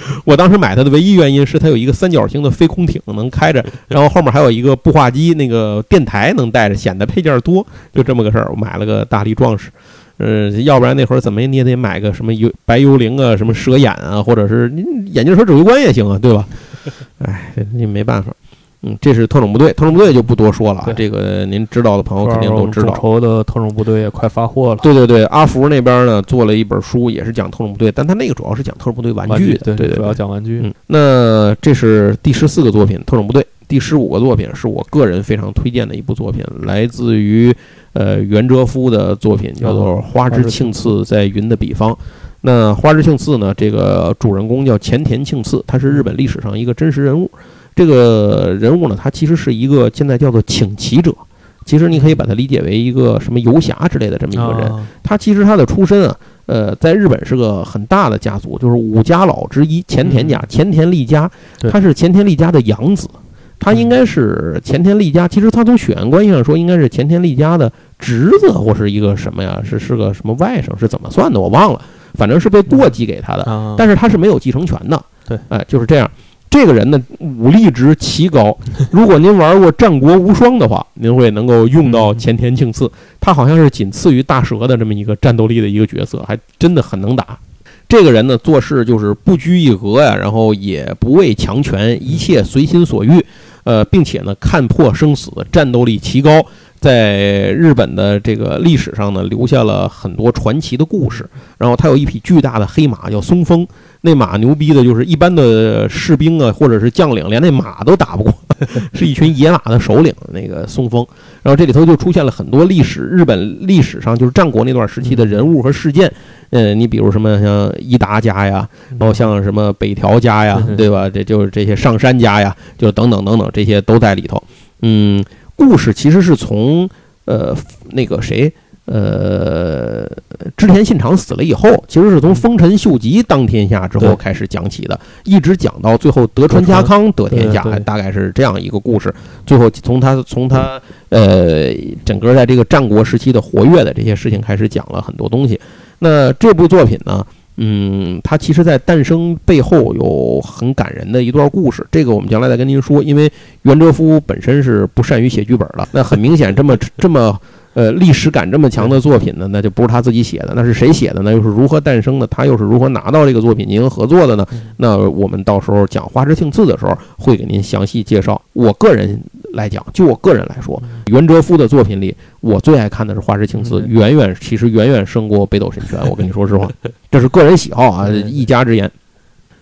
<laughs> 我当时买它的唯一原因是它有一个三角形的飞空艇能开着，然后后面还有一个步话机，那个电台能带着，显得配件多，就这么个事儿。我买了个大力壮士，呃，要不然那会儿怎么你也得买个什么幽白幽灵啊，什么蛇眼啊，或者是你眼镜蛇指挥官也行啊，对吧？<laughs> 哎，这你没办法。嗯，这是特种部队，特种部队就不多说了啊，这个您知道的朋友肯定都知道众。筹的特种部队也快发货了，对对对，阿福那边呢做了一本书，也是讲特种部队，但他那个主要是讲特种部队玩具的，对对对主要讲玩具，嗯，那这是第十四个作品《特种部队》，第十五个作品是我个人非常推荐的一部作品，来自于呃袁哲夫的作品，叫做《花之庆次在云的彼方》。那花之庆次呢，这个主人公叫前田庆次，他是日本历史上一个真实人物。这个人物呢，他其实是一个现在叫做请骑者，其实你可以把它理解为一个什么游侠之类的这么一个人。啊他其实他的出身啊，呃，在日本是个很大的家族，就是五家老之一前田家，前田利家，他是前田利家的养子，他应该是前田利家，其实他从血缘关系上说，应该是前田利家的侄子或是一个什么呀？是是个什么外甥？是怎么算的？我忘了，反正是被过继给他的，啊，但是他是没有继承权的。对，哎，就是这样。这个人呢，武力值奇高。<laughs> 如果您玩过《战国无双》的话，您会能够用到前田庆次。他好像是仅次于大蛇的这么一个战斗力的一个角色，还真的很能打。这个人呢，做事就是不拘一格呀，然后也不畏强权，一切随心所欲。呃，并且呢，看破生死，战斗力奇高，在日本的这个历史上呢，留下了很多传奇的故事。然后他有一匹巨大的黑马，叫松风。那马牛逼的，就是一般的士兵啊，或者是将领，连那马都打不过，<laughs> 是一群野马的首领。那个松风，然后这里头就出现了很多历史，日本历史上就是战国那段时期的人物和事件。嗯，你比如什么像伊达家呀，然后像什么北条家呀，<laughs> 对吧？这就是这些上山家呀，就等等等等，这些都在里头。嗯，故事其实是从呃那个谁。呃，织田信长死了以后，其实是从丰臣秀吉当天下之后开始讲起的，一直讲到最后德川家康得天下大概是这样一个故事。最后从他从他呃整个在这个战国时期的活跃的这些事情开始讲了很多东西。那这部作品呢？嗯，它其实，在诞生背后有很感人的一段故事，这个我们将来再跟您说。因为袁哲夫本身是不善于写剧本的，那很明显，这么 <laughs> 这么呃历史感这么强的作品呢，那就不是他自己写的，那是谁写的呢？又是如何诞生的？他又是如何拿到这个作品进行合作的呢？那我们到时候讲花之庆次的时候，会给您详细介绍。我个人来讲，就我个人来说，袁哲夫的作品里，我最爱看的是花之庆次，嗯远远其实远远胜过北斗神拳。我跟你说实话，<laughs> 这是个人喜好啊，嗯一家之言。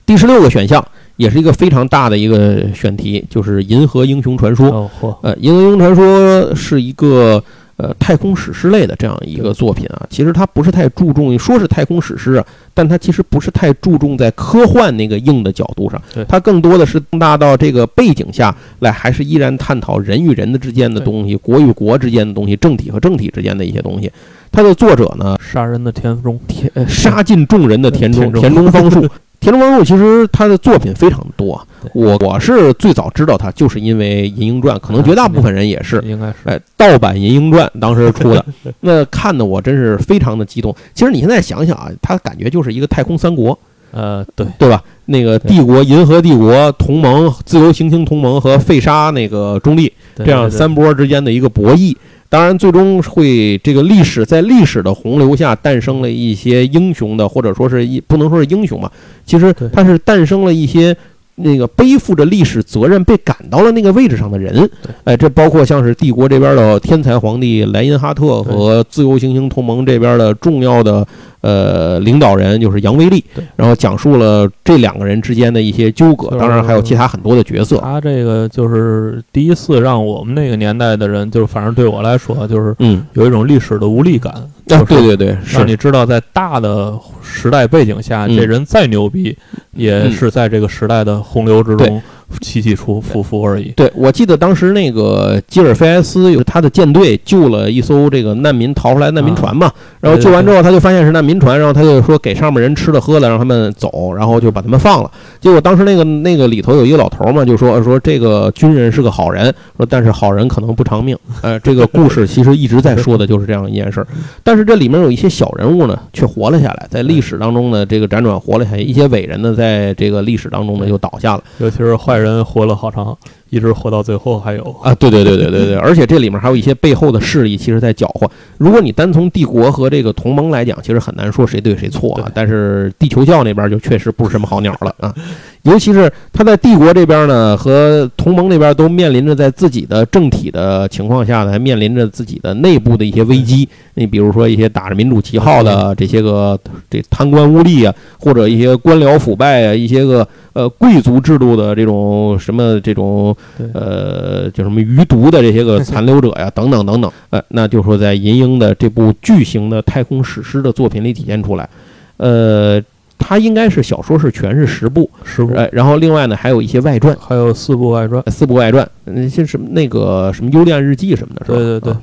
第十六个选项也是一个非常大的一个选题，就是《银河英雄传说》。呃，《银河英雄传说》是一个呃太空史诗类的这样一个作品啊。其实它不是太注重，说是太空史诗啊，但它其实不是太注重在科幻那个硬的角度上对，它更多的是放大到这个背景下来，还是依然探讨人与人的之间的东西，国与国之间的东西，政体和政体之间的一些东西。它的作者呢，杀人的田中，田呃杀尽众人的田中田中田中芳树。<laughs> 田中芳树其实他的作品非常多啊，我我是最早知道他，就是因为《银鹰传》，可能绝大部分人也是。<laughs> 应该是哎，盗版《银鹰传》当时出的，<laughs> 那看的我真是非常的激动。其实你现在想想啊，他感觉就是一个太空三国，呃对，对吧？那个帝国、银河帝国、同盟、自由行星同盟和废沙那个中立，这样三波之间的一个博弈。当然，最终会这个历史在历史的洪流下诞生了一些英雄的，或者说是一不能说是英雄吧，其实对它是诞生了一些那个背负着历史责任被赶到了那个位置上的人。哎，这包括像是帝国这边的天才皇帝莱因哈特和自由行星同盟这边的重要的呃领导人，就是杨威利。然后讲述了这两个人之间的一些纠葛，当然还有其他很多的角色。他这个就是第一次让我们那个年代的人，就是反正对我来说，就是嗯，有一种历史的无力感，啊，对对对，是。让你知道，在大的时代背景下，嗯。这人再牛逼，也嗯。是在这个时代的洪流之对。中起起伏伏伏而已。对，我记得当时那个吉尔菲埃斯有他的舰队救了一艘这个难民逃出来的难民船嘛，然后救完之后他就发现是难民船，然后他就说给上面人吃的喝的，让他们走，然后就把他们放了。结果当时那个那个里头有一个老头嘛，就说说这个军人是个好人，说但是好人可能不长命。呃，这个故事 <laughs> 其实一直在说的就是这样一件事儿，但是这里面有一些小人物呢，却活了下来，在历史当中呢，这个辗转活了下来，一些伟人呢，在这个历史当中呢又倒下了。尤其是坏人活了好长，一直活到最后还有。啊，对对对对对对，<laughs> 而且这里面还有一些背后的势力，其实在搅和。如果你单从帝国和这个同盟来讲，其实很难说谁对谁错啊。但是地球教那边就确实不是什么好鸟了啊，<laughs> 尤其是他在帝国这边呢和同盟那边都面临着在自己的政体的情况下呢，还面临着自己的内部的一些危机。你比如说一些打着民主旗号的这些个这贪官污吏啊，或者一些官僚腐败啊，一些个呃贵族制度的这种什么这种呃，叫什么余毒的这些个残留者呀，等等等等，<laughs> 呃，那就说在银鹰的这部巨型的太空史诗的作品里体现出来，呃，它应该是小说是全是十部，十部，呃，然后另外呢还有一些外传，还有四部外传。四部外传，嗯，像什么那个什么幽恋日记什么的，是吧？对对对。啊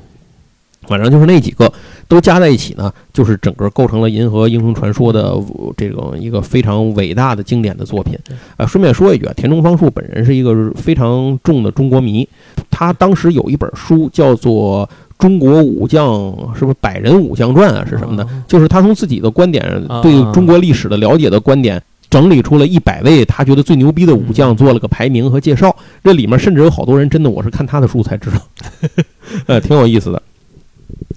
反正就是那几个都加在一起呢，就是整个构成了《银河英雄传说》的呃这种一个非常伟大的经典的作品。呃，顺便说一句啊，田中芳树本人是一个非常重的中国迷，他当时有一本书叫做《中国武将》，是不是《百人武将传》啊？是什么的？啊就是他从自己的观点啊对中国历史的了解的观点。整理出了一百位他觉得最牛逼的武将，做了个排名和介绍。这里面甚至有好多人真的我是看他的书才知道，<laughs> 呃，挺有意思的。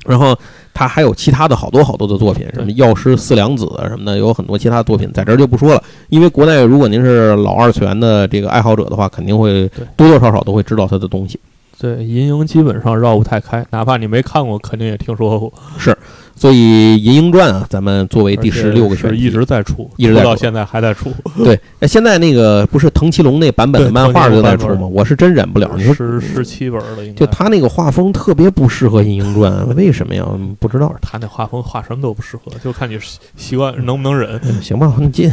然后他还有其他的好多好多的作品，什么《药师四良子》啊什么的，有很多其他作品，在这儿就不说了。因为国内如果您是老二次元的这个爱好者的话，肯定会多多少少都会知道他的东西。对，银鹰基本上绕不太开，哪怕你没看过，肯定也听说过。是所以《银鹰传》啊，咱们作为第十六个选题，是一直在出，一直到现在还在出。<laughs> 对。哎现在那个不是藤崎龙那版本的漫画就在出吗？我是真忍不了。十十七本了，应该就他那个画风特别不适合《银鹰传》，<laughs> 为什么呀？嗯不知道。他那画风画什么都不适合，就看你习习惯能不能忍。嗯行吧，你进。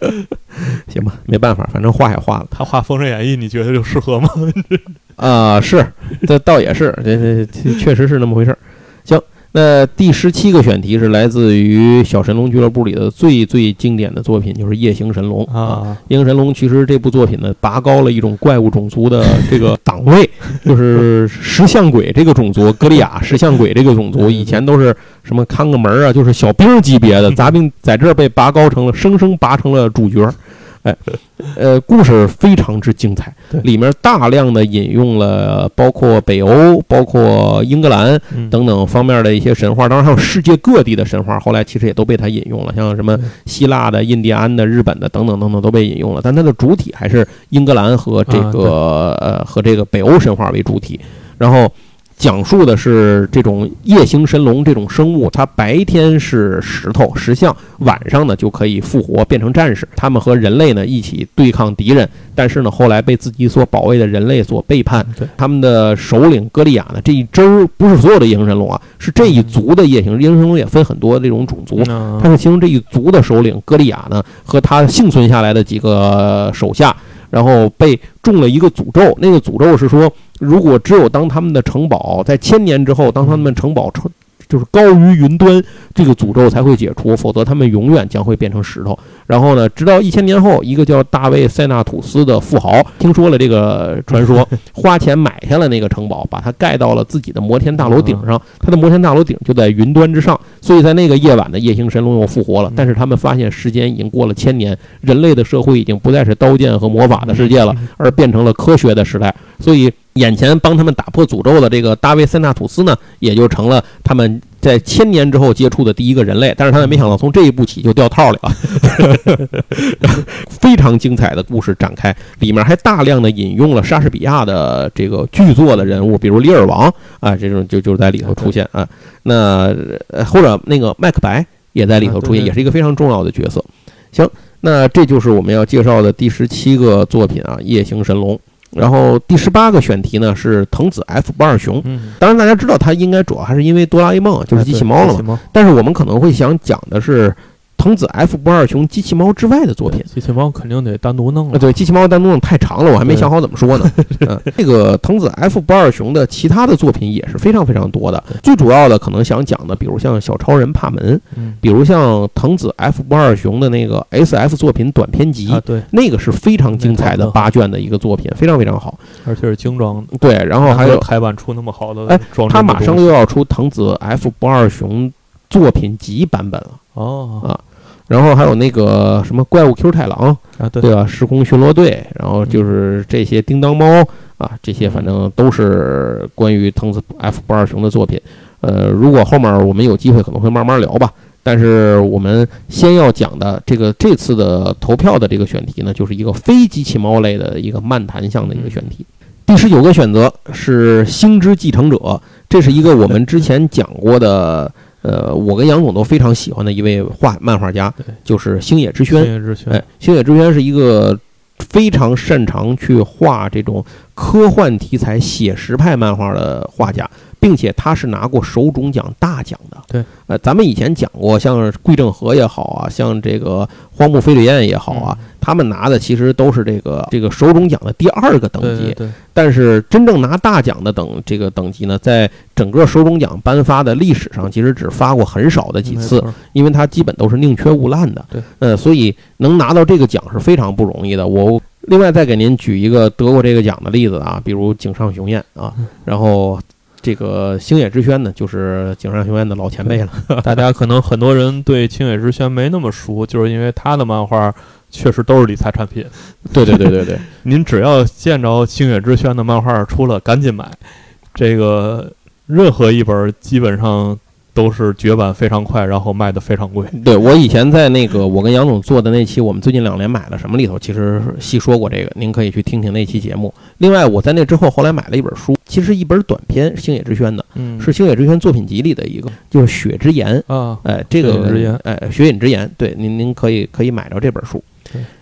<laughs> 行吧，没办法，反正画也画了。他画《封神演义》，你觉得就适合吗？<laughs> 啊、是，这倒也是，这这这确实是那么回事儿。行，那第十七个选题是来自于小神龙俱乐部里的最最经典的作品，就是《夜行神龙》啊。啊，《夜行神龙》其实这部作品呢，拔高了一种怪物种族的这个档位，<laughs> 就是石像鬼这个种族，格利亚石像鬼这个种族，以前都是什么看个门儿啊，就是小兵级别的，<laughs> 杂兵在这儿被拔高成了，生生拔成了主角儿。哎，呃，故事非常之精彩，里面大量的引用了包括北欧、包括英格兰嗯等等方面的一些神话，当然还有世界各地的神话，后来其实也都被他引用了，像什么希腊的、印第安的、日本的等等等等都被引用了，但它的主体还是英格兰和这啊个、呃和这个北欧神话为主体，然后。讲述的是这种夜行神龙这种生物，它白天是石头石像，晚上呢就可以复活变成战士。他们和人类呢一起对抗敌人，但是呢后来被自己所保卫的人类所背叛。对，他们的首领歌利亚呢这一支儿不是所有的夜行神龙啊，是这一族的夜行。夜行神龙也分很多这种种族，嗯他是其中这一族的首领歌利亚呢，和他幸存下来的几个手下，然后被中了一个诅咒。那个诅咒是说，如果只有当他们的城堡在千年之后，当他们城堡成就是高于云端，这个诅咒才会解除，否则他们永远将会变成石头。然后呢，直到一千年后，一个叫大卫塞纳土斯的富豪听说了这个传说，<laughs> 花钱买下了那个城堡，把它盖到了自己的摩天大楼顶上。他的摩天大楼顶就在云端之上，所以在那个夜晚的夜行神龙又复活了嗯。但是他们发现时间已经过了千年，人类的社会已经不再是刀剑和魔法的世界了，而变成了科学的时代。所以眼前帮他们打破诅咒的这个大卫塞纳土斯呢，也就成了他们在千年之后接触的第一个人类。但是他也没想到从这一步起就掉套里了，<laughs> 非常精彩的故事展开，里面还大量的引用了莎士比亚的这个剧作的人物，比如李尔王啊，这种就就在里头出现啊。那呃或者那个麦克白也在里头出现，也是一个非常重要的角色。行，那这就是我们要介绍的第十七个作品啊，《夜行神龙》。然后第十八个选题呢是藤子 F 不二雄。嗯，当然，大家知道它应该主要还是因为哆啦 A 梦就是机器猫了。嘛，但是我们可能会想讲的是藤子 F 不二雄机器猫之外的作品。机器猫肯定得单独弄啊，了，对，机器猫单独弄太长了，我还没想好怎么说呢。<laughs> 嗯，这个藤子 F 不二雄的其他的作品也是非常非常多的。最主要的可能想讲的，比如像小超人帕门，嗯比如像藤子 F 不二雄的那个 SF 作品短篇集，啊对，那个是非常精彩的八卷的一个作品，非常非常好。而且是精装的，对，然后还有台版出那么好的哎他马上又要出藤子 F 不二雄作品集版本了。哦啊然后还有那个什么怪物 Q 太郎，啊对对吧？时空巡逻队，然后就是这些叮当猫啊，这些反正都是关于藤子 F 不二雄的作品。呃，如果后面我们有机会，可能会慢慢聊吧。但是我们先要讲的这个这次的投票的这个选题呢，就是一个非机器猫类的一个漫谈项的一个选题。第十九个选择是《星之继承者》，这是一个我们之前讲过的，呃，我跟杨总都非常喜欢的一位画漫画家，就是星野之轩。星野之轩哎，星野之轩是一个非常擅长去画这种科幻题材写实派漫画的画家，并且他是拿过手冢奖大奖的。对，呃，咱们以前讲过，像桂正和也好啊，像这个荒木飞吕彦也好啊，嗯他们拿的其实都是这个这个手冢奖的第二个等级。对对对，但是真正拿大奖的等这个等级呢，在整个手冢奖颁发的历史上，其实只发过很少的几次因为它基本都是宁缺毋滥的。对，呃，所以能拿到这个奖是非常不容易的。我另外再给您举一个得过这个奖的例子啊，比如井上雄彦啊，嗯然后这个星野之轩呢，就是井上雄彦的老前辈了。大家可能很多人对青野之轩没那么熟，就是因为他的漫画确实都是理财产品。对对对对对，<laughs> 您只要见着星野之轩的漫画出了，赶紧买。这个任何一本基本上都是绝版非常快，然后卖的非常贵。对我以前在那个我跟杨总做的那期，我们最近两年买了什么里头，其实细说过这个，您可以去听听那期节目。另外，我在那之后后来买了一本书，其实一本短篇，星野之轩的，嗯是星野之轩作品集里的一个，就是《雪之言》。啊，哎，这个雪饮之雪影之言》，对，您您可以可以买着这本书对。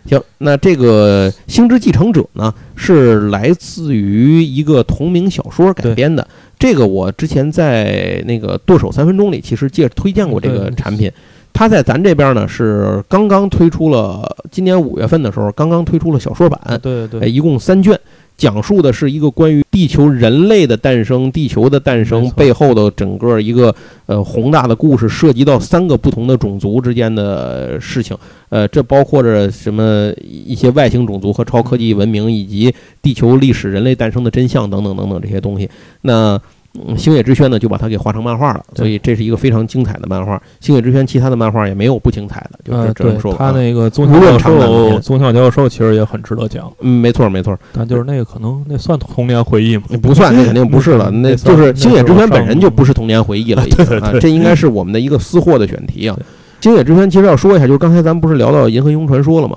行，那这个《星之继承者》呢，是来自于一个同名小说改编的。这个我之前在那个剁手三分钟里其实介推荐过这个产品。它在咱这边呢是刚刚推出了，今年五月份的时候刚刚推出了小说版，对对对，哎，一共三卷。讲述的是一个关于地球人类的诞生、地球的诞生背后的整个一个呃宏大的故事，涉及到三个不同的种族之间的事情。呃，这包括着什么一些外星种族和超科技文明，以及地球历史、人类诞生的真相等等等等这些东西。那嗯，星野之轩呢，就把它给画成漫画了，所以这是一个非常精彩的漫画。星野之轩其他的漫画也没有不精彩的，就是这么说吧。他那个宗教长短片授，宗教教授其实也很值得讲，嗯，没错没错，但就是那个可能那算童年回忆吗？不算，那肯定不是了，<laughs> 嗯那就是星野之轩本人就不是童年回忆了，已经啊，这应该是我们的一个私货的选题啊。星野之轩其实要说一下，就是刚才咱们不是聊到《银河英雄传说》了吗？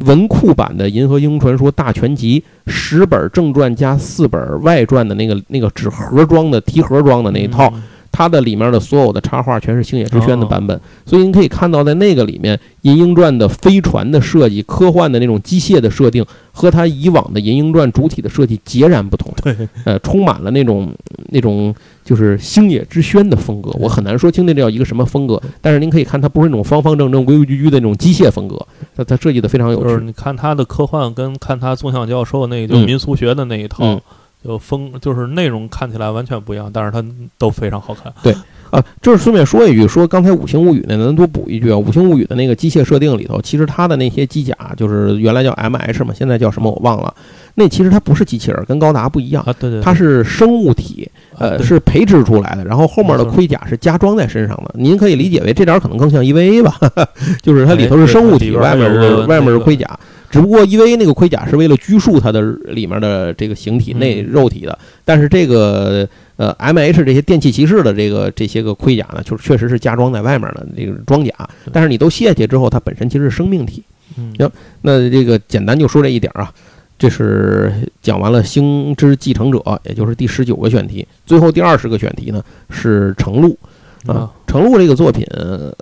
文库版的《银河英雄传说大全集》，十本正传加四本外传的那个那个纸盒装的提盒装的那一套，它的里面的所有的插画全是星野之轩的哦。版本，所以你可以看到，在那个里面，《银鹰传》的飞船的设计、科幻的那种机械的设定，和它以往的《银鹰传》主体的设计截然不同。对，呃，充满了那种那种就是星野之轩的风格。我很难说清那叫一个什么风格，但是您可以看，它不是那种方方正正、规规矩矩的那种机械风格，它它设计的非常有趣。就是你看它的科幻跟看它宋向教授那个就嗯。民俗学的那一套，嗯就风就是内容看起来完全不一样，但是它都非常好看。对啊，就是顺便说一句，说刚才《五星物语》呢，咱多补一句啊，《五星物语》的那个机械设定里头，其实它的那些机甲就是原来叫 M H 嘛，现在叫什么我忘了。那其实它不是机器人，跟高达不一样，啊，对对，它是生物体，呃，啊是培植出来的，然后后面的盔甲是加装在身上的。您可以理解为这点儿可能更像 EVA 吧，<laughs> 就是它里头是生物体，哎外面外面是那个盔甲。只不过 EVA 那个盔甲是为了拘束它的里面的这个形体内嗯肉体的，但是这个呃 MH 这些电气骑士的这个这些个盔甲呢，就是确实是加装在外面的这个装甲，但是你都卸下之后，它本身其实是生命体。嗯行那这个简单就说这一点啊，这是讲完了《星之继承者》，也就是第十九个选题。最后第二十个选题呢是程璐啊啊，，程璐这个作品，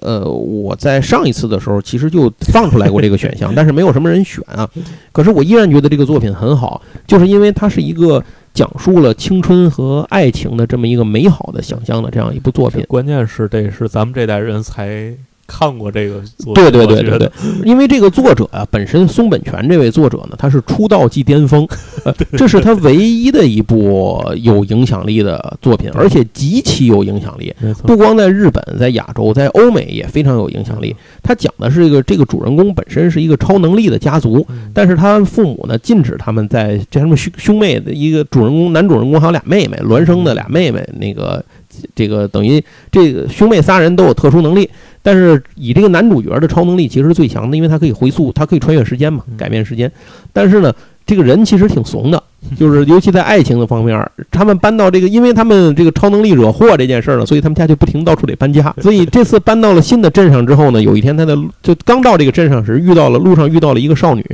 呃，我在上一次的时候其实就放出来过这个选项，<laughs> 但是没有什么人选啊。可是我依然觉得这个作品很好，就是因为它是一个讲述了青春和爱情的这么一个美好的想象的这样一部作品。关键是这是咱们这代人才看过这个作品，对对对对对，<laughs> 因为这个作者啊，本身松本泉这位作者呢，他是出道即巅峰，呃，<laughs> 这是他唯一的一部有影响力的作品，而且极其有影响力。不光在日本，在亚洲，在欧美也非常有影响力。他讲的是一个这个主人公本身是一个超能力的家族，嗯。但是他父母呢禁止他们在这他们兄兄妹的一个主人公男主人公还有俩妹妹，孪生的俩妹妹，那个这个等于这个兄妹仨人都有特殊能力，但是以这个男主角的超能力其实是最强的，因为他可以回溯，他可以穿越时间嘛，嗯改变时间。但是呢，这个人其实挺怂的，<laughs> 就是尤其在爱情的方面，他们搬到这个，因为他们这个超能力惹祸这件事儿呢，所以他们家就不停到处得搬家。所以这次搬到了新的镇上之后呢，有一天他在就刚到这个镇上时，遇到了路上遇到了一个少女，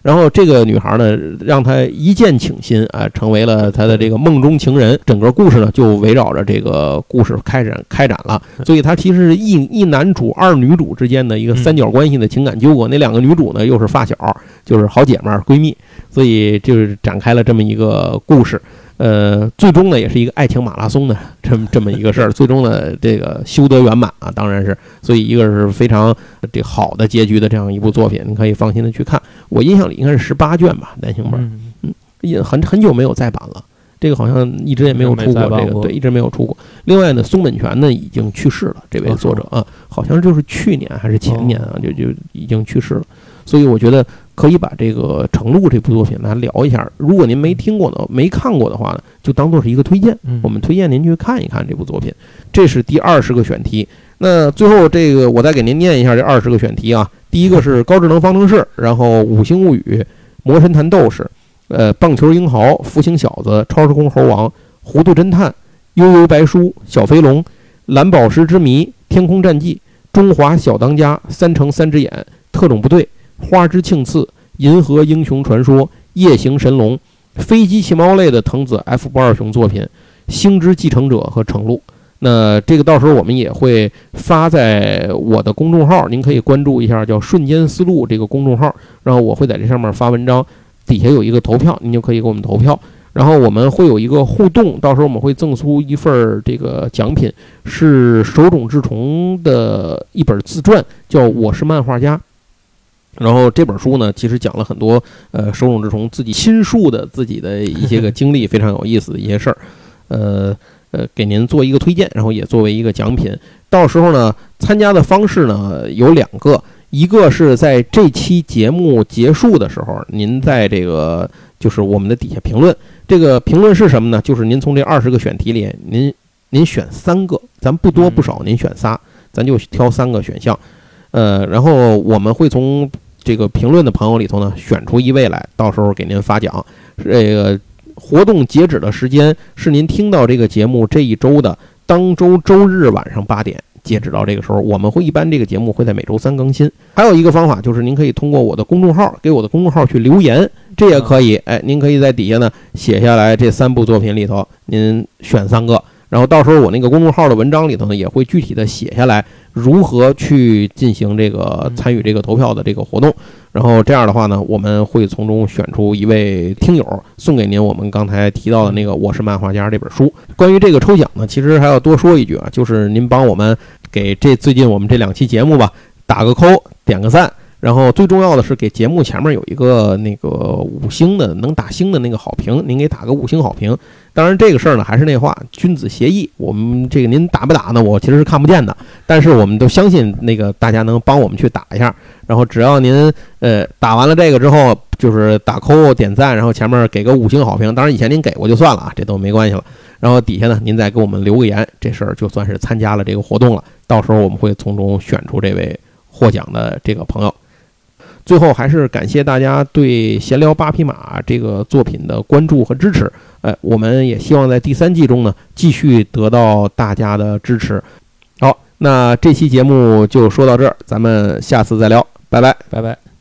然后这个女孩呢让他一见倾心啊，成为了他的这个梦中情人。整个故事呢就围绕着这个故事开展开展了，所以它其实是一一男主二女主之间的一个三角关系的情感纠葛。那两个女主呢又是发小，就是好姐妹儿闺蜜，所以就是展开了这么一个故事。呃，最终呢也是一个爱情马拉松的这么这么一个事儿，<laughs> 最终呢这个修得圆满啊，当然是，所以一个是非常这好的结局的这样一部作品，你可以放心的去看。我印象里应该是十八卷吧，单行本，嗯也很很久没有再版了。这个好像一直也没有出过，这个对一直没有出过。另外呢，松本泉呢已经去世了，这位哦作者啊，好像就是去年还是前年啊，就就已经去世了。所以我觉得可以把这个《程璐》这部作品来聊一下。如果您没听过的、没看过的话呢，就当做是一个推荐。嗯，我们推荐您去看一看这部作品。这是第二十个选题。那最后这个我再给您念一下这二十个选题啊。第一个是高智能方程式，然后五星物语、魔神坛斗士、呃棒球英豪、福星小子、超时空猴王、糊涂侦探、悠悠白书、小飞龙、蓝宝石之谜、天空战记、中华小当家、三乘三只眼、特种部队、花之庆次、银河英雄传说、夜行神龙、飞机骑猫类的藤子 F 不二雄作品。星之继承者和程璐。那这个到时候我们也会发在我的公众号，您可以关注一下，叫“瞬间思路”这个公众号，然后我会在这上面发文章，底下有一个投票，您就可以给我们投票。然后我们会有一个互动，到时候我们会赠出一份这个奖品，是手冢治虫的一本自传，叫《我是漫画家》。然后这本书呢，其实讲了很多呃手冢治虫自己亲述的自己的一些个经历，非常有意思的一些事儿，呃呃，给您做一个推荐，然后也作为一个奖品。到时候呢，参加的方式呢有两个，一个是在这期节目结束的时候，您在这个就是我们的底下评论，这个评论是什么呢？就是您从这二十个选题里，您您选三个，咱不多不少，您选仨，咱就挑三个选项。呃，然后我们会从这个评论的朋友里头呢选出一位来，到时候给您发奖。这个活动截止的时间是您听到这个节目这一周的当周周日晚上八点。截止到这个时候，我们会一般这个节目会在每周三更新。还有一个方法就是，您可以通过我的公众号给我的公众号去留言，这也可以。哎，您可以在底下呢写下来这三部作品里头，您选三个。然后到时候我那个公众号的文章里头呢，也会具体的写下来如何去进行这个参与这个投票的这个活动。然后这样的话呢，我们会从中选出一位听友，送给您我们刚才提到的那个《我是漫画家》这本书。关于这个抽奖呢，其实还要多说一句啊，就是您帮我们给这最近我们这两期节目吧打个扣，点个赞。然后最重要的是给节目前面有一个那个五星的能打星的那个好评，您给打个五星好评。当然这个事儿呢还是那话，君子协议。我们这个您打不打呢？我其实是看不见的，但是我们都相信那个大家能帮我们去打一下。然后只要您呃打完了这个之后，就是打扣点赞，然后前面给个五星好评。当然以前您给过就算了啊，这都没关系了。然后底下呢您再给我们留个言，这事儿就算是参加了这个活动了。到时候我们会从中选出这位获奖的这个朋友。最后还是感谢大家对《闲聊八匹马》这个作品的关注和支持。哎，我们也希望在第三季中呢继续得到大家的支持。好，那这期节目就说到这儿，咱们下次再聊，拜拜，拜拜。